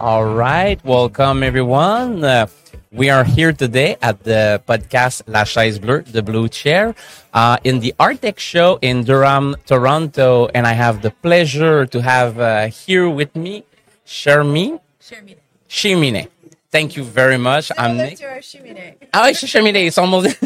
All right, welcome everyone. Uh, we are here today at the podcast La Chaise Bleue, the Blue Chair, uh, in the Hardtech show in Durham, Toronto, and I have the pleasure to have uh, here with me Shermineh Chimine. Thank you very much. I'm Nick. Oh, it's. It's almost.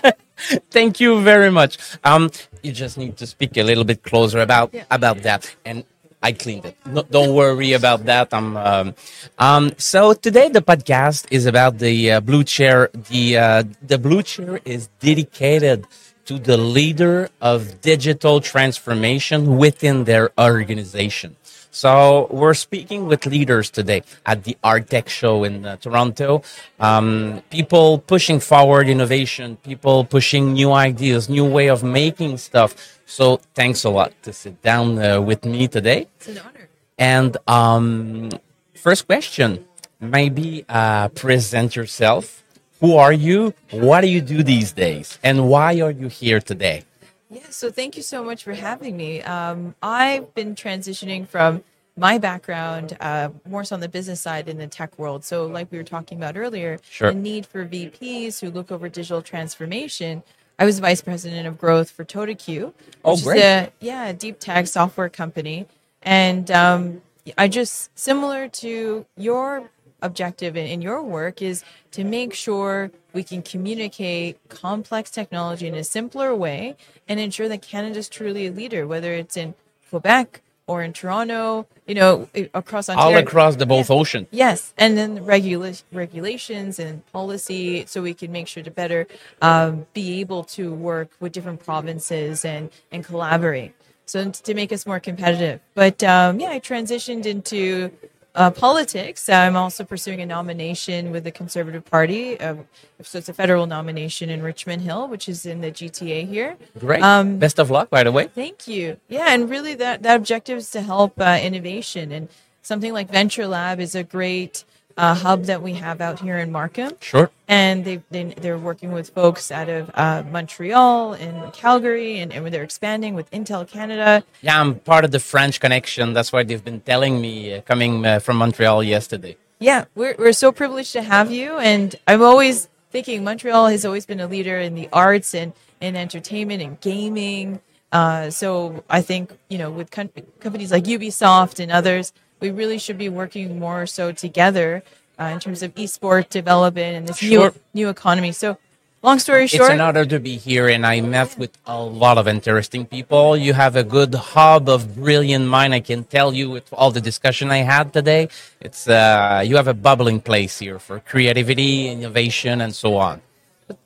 Thank you very much. Um, you just need to speak a little bit closer about Yeah. about that and. I cleaned it. No, don't worry about that. I'm. Um, um, so today the podcast is about the uh, blue chair. The uh, the blue chair is dedicated to the leader of digital transformation within their organization. So we're speaking with leaders today at the Hardtech show in uh, Toronto. Um, people pushing forward innovation, people pushing new ideas, new way of making stuff. So thanks a lot to sit down uh, with me today. It's an honor. And um, first question, maybe uh, present yourself. Who are you? What do you do these days? And why are you here today? Yeah, so thank you so much for having me. Um, I've been transitioning from my background uh, more so on the business side in the tech world. So, like we were talking about earlier, Sure. the need for VPs who look over digital transformation. I was vice president of growth for TotaQ, Oh, which great. is a yeah a deep tech software company, and um, I just similar to your objective in, in your work is to make sure we can communicate complex technology in a simpler way and ensure that Canada's truly a leader, whether it's in Quebec or in Toronto, you know, across All across the both ocean. Yes, and then the regula- regulations and policy, so we can make sure to better um, be able to work with different provinces and and collaborate. So to make us more competitive. But um, yeah, I transitioned into uh, politics. I'm also pursuing a nomination with the Conservative Party. Uh, so it's a federal nomination in Richmond Hill, which is in the GTA here. Great. Um, Best of luck, by the way. Thank you. Yeah, and really that that objective is to help uh, innovation, and something like Venture Lab is a great uh, hub that we have out here in Markham, Sure. and they, they they're working with folks out of uh, Montreal and Calgary, and, and they're expanding with Intel Canada. Yeah, I'm part of the French connection. That's why they've been telling me uh, coming uh, from Montreal yesterday. Yeah, we're we're so privileged to have you, and I'm always thinking Montreal has always been a leader in the arts and in entertainment and gaming. Uh, so I think you know with com- companies like Ubisoft and others, we really should be working more so together uh, in terms of esport development and this Sure. new new economy. So, long story short, It's an honor to be here, and I met with a lot of interesting people. You have a good hub of brilliant mind. I can tell you with all the discussion I had today. It's uh, you have a bubbling place here for creativity, innovation, and so on.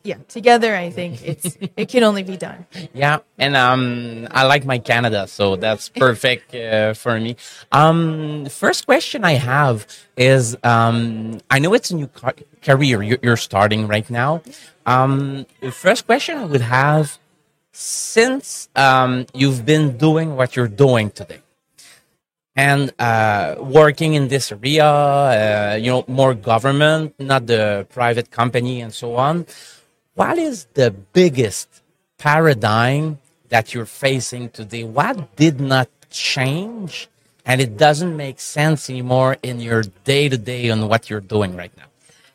Yeah, together I think it's it can only be done. Yeah, and um, I like my Canada, so that's perfect uh, for me. Um, first question I have is, um, I know it's a new ca- career you're, you're starting right now. Um, first question I would have, since um, you've been doing what you're doing today, and uh, working in this area, uh, you know, more government, not the private company, and so on. What is the biggest paradigm that you're facing today? What did not change, and it doesn't make sense anymore in your day to day on what you're doing right now?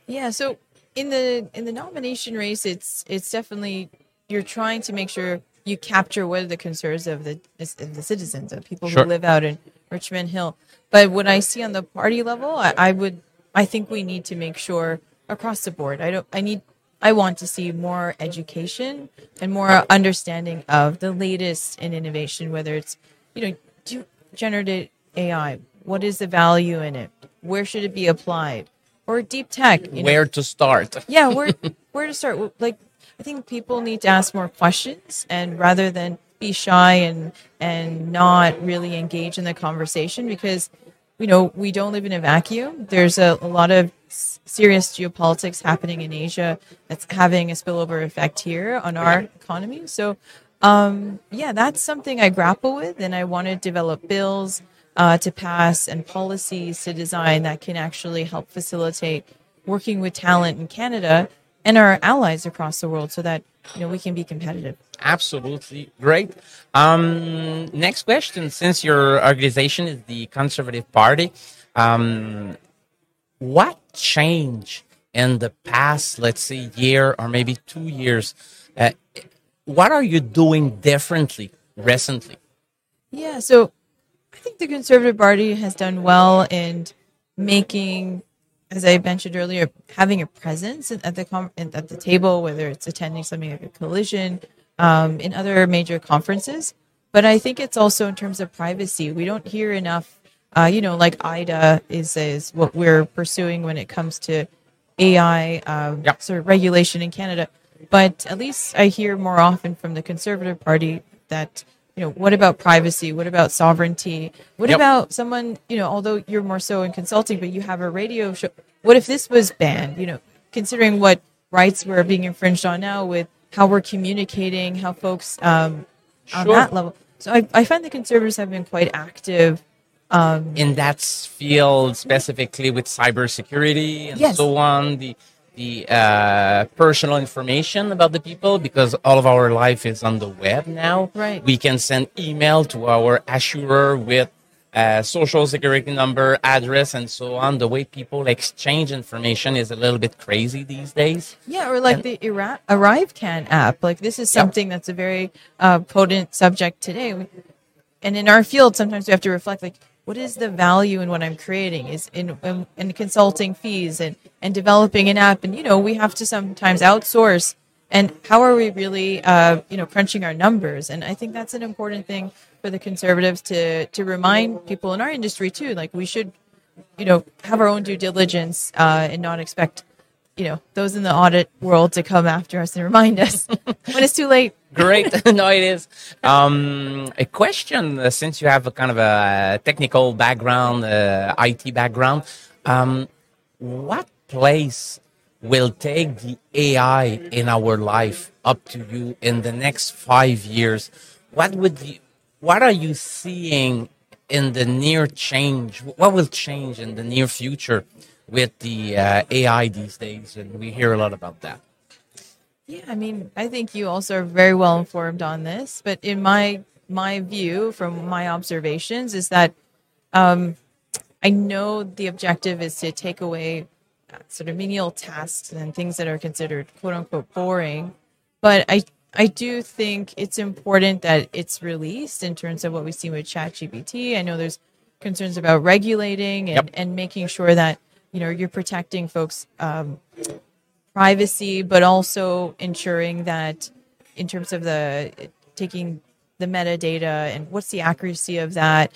Yeah, so in the in the nomination race, it's it's definitely you're trying to make sure you capture what are the concerns of the of the citizens, of people Sure. who live out in Richmond Hill. But what I see on the party level, I, I would I think we need to make sure across the board. I don't I need I want to see more education and more understanding of the latest in innovation, whether it's you know do generative AI. What is the value in it? Where should it be applied? Or deep tech. You know, Where to start? yeah where where to start like i think people need to ask more questions and rather than be shy and and not really engage in the conversation because you know we don't live in a vacuum. There's a, a lot of serious geopolitics happening in asia that's having a spillover effect here on our economy. So um yeah that's something i grapple with and i want to develop bills uh, to pass and policies to design that can actually help facilitate working with talent in Canada and our allies across the world so that you know we can be competitive. Absolutely great. Um, next question: Since your organization is the Conservative Party, um, what change in the past, let's say, year or maybe two years? Uh, what are you doing differently recently? Yeah, so I think the Conservative Party has done well in making, as I mentioned earlier, having a presence at the at the table, whether it's attending something like a collision, um, in other major conferences. But I think it's also in terms of privacy. We don't hear enough. Uh, you know, like AIDA is is what we're pursuing when it comes to AI um, Yep. sort of regulation in Canada. But at least I hear more often from the Conservative Party that you know what about privacy? What about sovereignty? What Yep. about someone you know? Although you're more so in consulting, but you have a radio show. What if this was banned? You know, considering what rights were being infringed on now with how we're communicating, how folks um, on Sure. that level. So I, I find the conservatives have been quite active. Um, in that field specifically with cybersecurity and Yes. so on the the uh, personal information about the people because all of our life is on the web now Right. we can send email to our assurer with uh, social security number address and so on the way people exchange information is a little bit crazy these days Yeah, or like And- the Ira- ArriveCan app. Like this is something that's a very uh, potent subject today. And in our field, sometimes we have to reflect like, what is the value in what I'm creating? Is in in, in consulting fees and and developing an app, and you know we have to sometimes outsource. And how are we really, uh, you know, crunching our numbers? And I think that's an important thing for the conservatives to to remind people in our industry too. Like we should you know, have our own due diligence uh, and not expect, you know, those in the audit world to come after us and remind us when it's too late. Great. no, it is. Um, a question uh, since you have a kind of a technical background, uh, IT background, um, what place will take the AI in our life up to you in the next five years? What would you, what are you seeing in the near change? What will change in the near future with the uh, AI these days? And we hear a lot about that. Yeah, I mean, I think you also are very well informed on this, but in my my view, from my observations, is that um, I know the objective is to take away sort of menial tasks and things that are considered quote unquote boring, but I I do think it's important that it's released in terms of what we see with ChatGPT. I know there's concerns about regulating and, Yep. and making sure that you know you're protecting folks um, privacy, but also ensuring that in terms of the taking the metadata and what's the accuracy of that,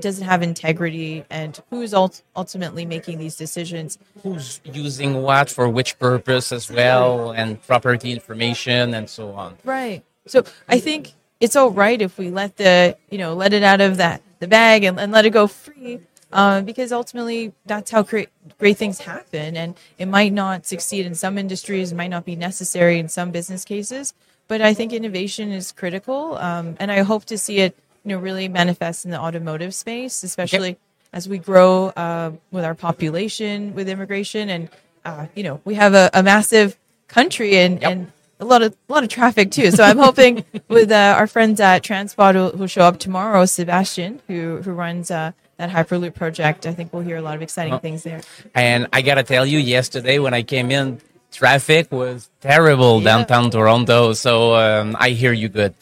does it have integrity, and who's ult- ultimately making these decisions? who's using what for which purpose as well and property information and so on Right. So I think it's all right if we let the you know let it out of that the bag and, and let it go free. Uh, because ultimately, that's how great great things happen, and it might not succeed in some industries, it might not be necessary in some business cases. But I think innovation is critical, um, and I hope to see it, you know, really manifest in the automotive space, especially as we grow uh, with our population, with immigration, and uh, you know, we have a, a massive country and, Yep. and a lot of a lot of traffic too. So I'm hoping with uh, our friends at Transpod who, who show up tomorrow, Sebastian, who who runs uh, that Hyperloop project. I think we'll hear a lot of exciting things there. and i gotta tell you yesterday when i came in traffic was terrible Yeah. downtown toronto so um, i hear you good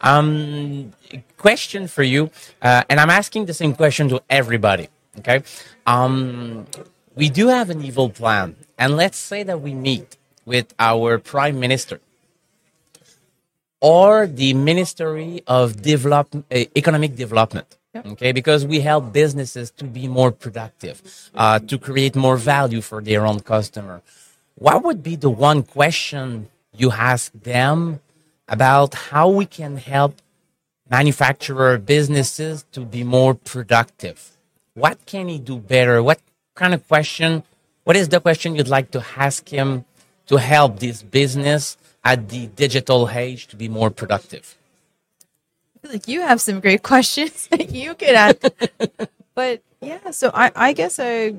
um, question for you uh, and i'm asking the same question to everybody okay um, we do have an evil plan and let's say that we meet with our prime minister or the Ministry of Develop, uh, Economic Development. Yep. Okay, because we help businesses to be more productive, uh, to create more value for their own customer. What would be the one question you ask them about how we can help manufacturer businesses to be more productive? What can he do better? What kind of question? What is the question you'd like to ask him to help this business at the digital age to be more productive? I feel like you have some great questions that you could ask. but yeah, so I, I guess I,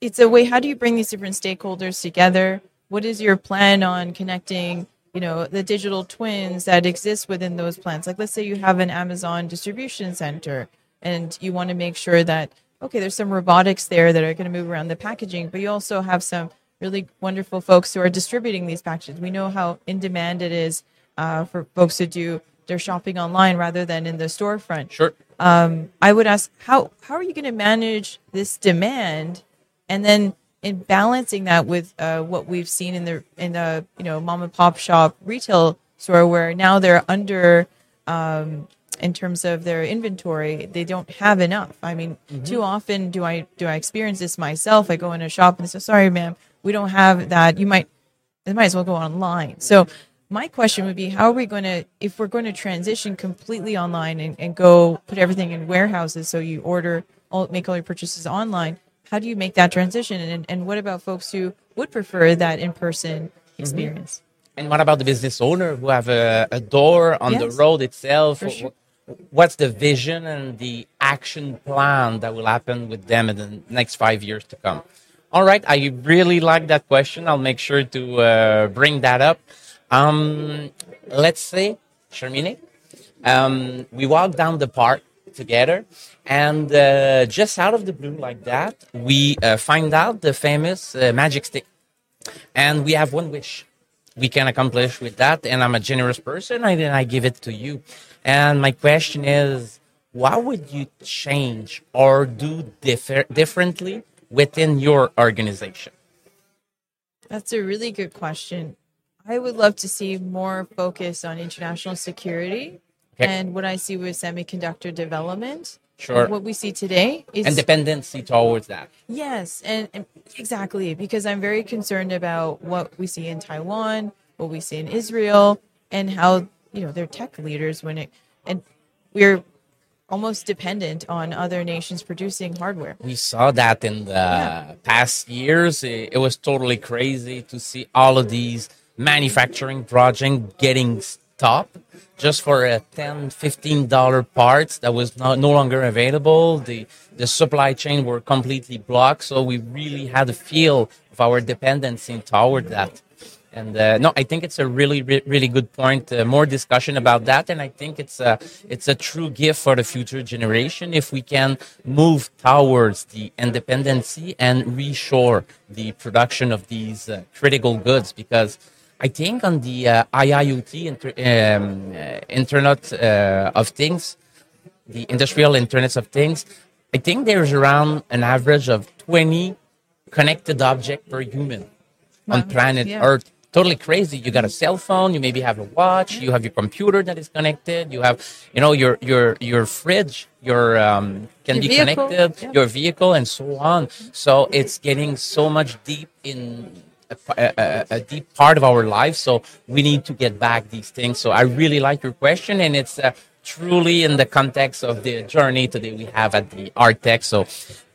it's a way. How do you bring these different stakeholders together? What is your plan on connecting you know the digital twins that exist within those plants. Like let's say you have an Amazon distribution center and you want to make sure that okay, there's some robotics there that are going to move around the packaging, but you also have some really wonderful folks who are distributing these packages. We know how in demand it is uh, for folks to do their shopping online rather than in the storefront. Sure. Um, I would ask how how are you going to manage this demand, and then in balancing that with uh, what we've seen in the in the you know mom and pop shop retail store where now they're under um, in terms of their inventory they don't have enough. I mean mm-hmm. too often do i do i experience this myself? I go in a shop and say sorry ma'am we don't have that. You might it might as well go online. So my question would be how are we going to if we're going to transition completely online and, and go put everything in warehouses so you order all make all your purchases online how do you make that transition and, and what about folks who would prefer that in-person mm-hmm. experience mm-hmm. and what about the business owner who have a, a door on yes. the road itself sure. what's the vision and the action plan that will happen with them in the next five years to come all right i really like that question i'll make sure to uh, bring that up um, let's say, Charmine, um, we walk down the park together, and uh, just out of the blue, like that, we uh, find out the famous uh, magic stick, and we have one wish we can accomplish with that. And I'm a generous person, and then I give it to you. And my question is, what would you change or do differ- differently within your organization? That's a really good question. I would love to see more focus on international security and what I see with semiconductor development. Sure. What we see today is and dependency towards that. Yes, and, and, exactly because I'm very concerned about what we see in Taiwan, what we see in Israel, and how you know they're tech leaders when it and we're almost dependent on other nations producing hardware. We saw that in the yeah. past years. It, it was totally crazy to see all of these manufacturing projects getting stopped just for a 10 15 dollar part that was not, no longer available. The the supply chain were completely blocked so we really had a feel of our dependency toward that. And uh, no i think it's a really re- really good point. Uh, more discussion about that and i think it's a it's a true gift for the future generation if we can move towards the independency and reshore the production of these uh, critical goods because I think on the uh, IIoT inter- um, uh, Internet uh, of Things, the industrial Internet of Things, I think there's around an average of 20 connected objects per human wow. on planet yeah. Earth. Totally crazy. You got a cell phone. You maybe have a watch. You have your computer that is connected. You have, you know, your your your fridge. Your um, can your be vehicle. connected. Yeah. Your vehicle and so on. So it's getting so much deep in a, a, a, deep part of our lives. So we need to get back these things. So I really like your question, and it's uh, truly in the context of the journey today we have at the Hardtech. So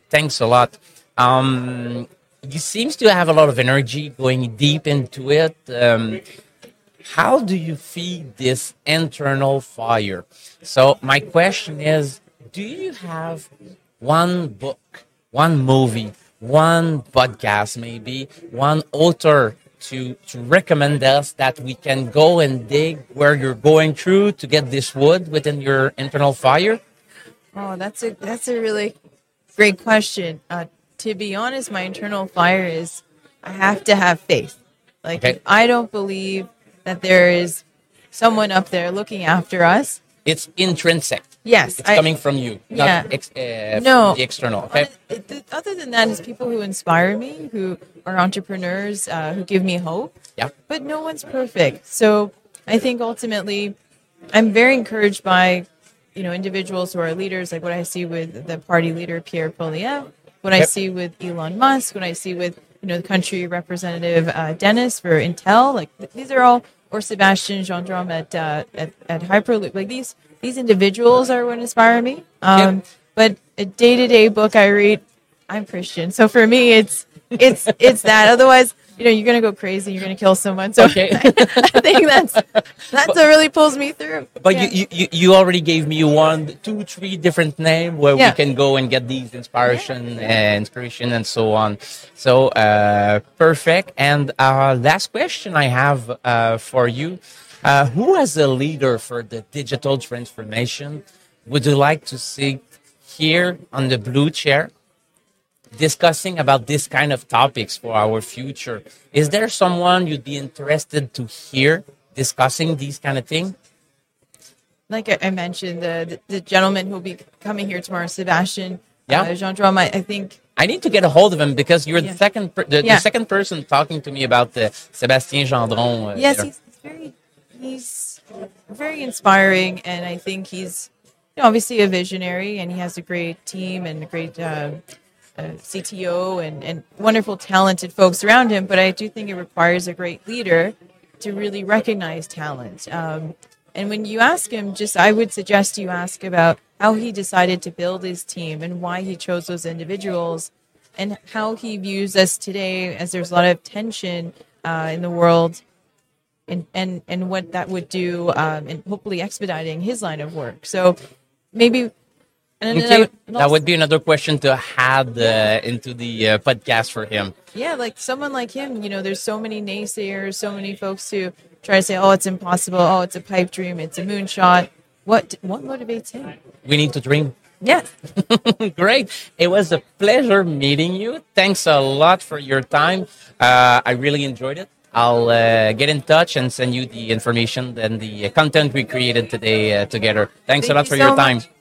thanks a lot. Um, you seems to have a lot of energy going deep into it. Um, how do you feed this internal fire? So my question is, do you have one book, one movie one podcast, maybe one author to to recommend us that we can go and dig where you're going through to get this wood within your internal fire? Oh, that's a that's a really great question. Uh, to be honest, my internal fire is I have to have faith. Like okay. I don't believe that there is someone up there looking after us. It's intrinsic. Yes, it's I, coming from you, yeah. Ex, uh, no, the external. Okay. Other than that, is people who inspire me, who are entrepreneurs, uh, who give me hope. Yeah. But no one's perfect, so I think ultimately, I'm very encouraged by, you know, individuals who are leaders, like what I see with the party leader Pierre Poilievre, what yep. I see with Elon Musk, what I see with you know the country representative uh, Dennis for Intel. Like these are all, or Sebastian Gendron at uh, at, at Hyperloop. Like these these individuals are what inspire me. Um, yep. But a day to day book I read, I'm Christian, so for me it's it's it's that. Otherwise, you know, you're gonna go crazy. You're gonna kill someone. So Okay. I think that's that's what really pulls me through. But Yeah. you, you, you already gave me one, two, three different names where Yeah. we can go and get these inspiration and inspiration and so on. So uh, perfect. And uh, last question I have uh, for you: uh, Who, as a leader for the digital transformation, would you like to see here on the blue chair? discussing about this kind of topics for our future. Is there someone you'd be interested to hear discussing these kind of things? like I mentioned, the, the gentleman who'll be coming here tomorrow, Sebastian. Yeah. Uh, Gendron. I, I think I need to get a hold of him because you're Yeah. the second per- the, Yeah. the second person talking to me about the Sébastien Gendron. uh, yes, there. he's very he's very inspiring, and I think he's you know, obviously a visionary, and he has a great team and a great uh, uh, CTO and and wonderful talented folks around him. But I do think it requires a great leader to really recognize talent. Um, and when you ask him, just I would suggest you ask about how he decided to build his team and why he chose those individuals and how he views us today as there's a lot of tension uh, in the world and, and, and what that would do um, and hopefully expediting his line of work. So maybe and Okay, would- that would be another question to add uh, into the uh, podcast for him. Yeah, like someone like him, you know, there's so many naysayers, so many folks who try to say, "Oh, it's impossible. Oh, it's a pipe dream. It's a moonshot." What what motivates him? We need to dream. Yes, Great. It was a pleasure meeting you. Thanks a lot for your time. Uh, I really enjoyed it. I'll uh, get in touch and send you the information and the content we created today uh, together. Thanks Thank a lot for so your time. much.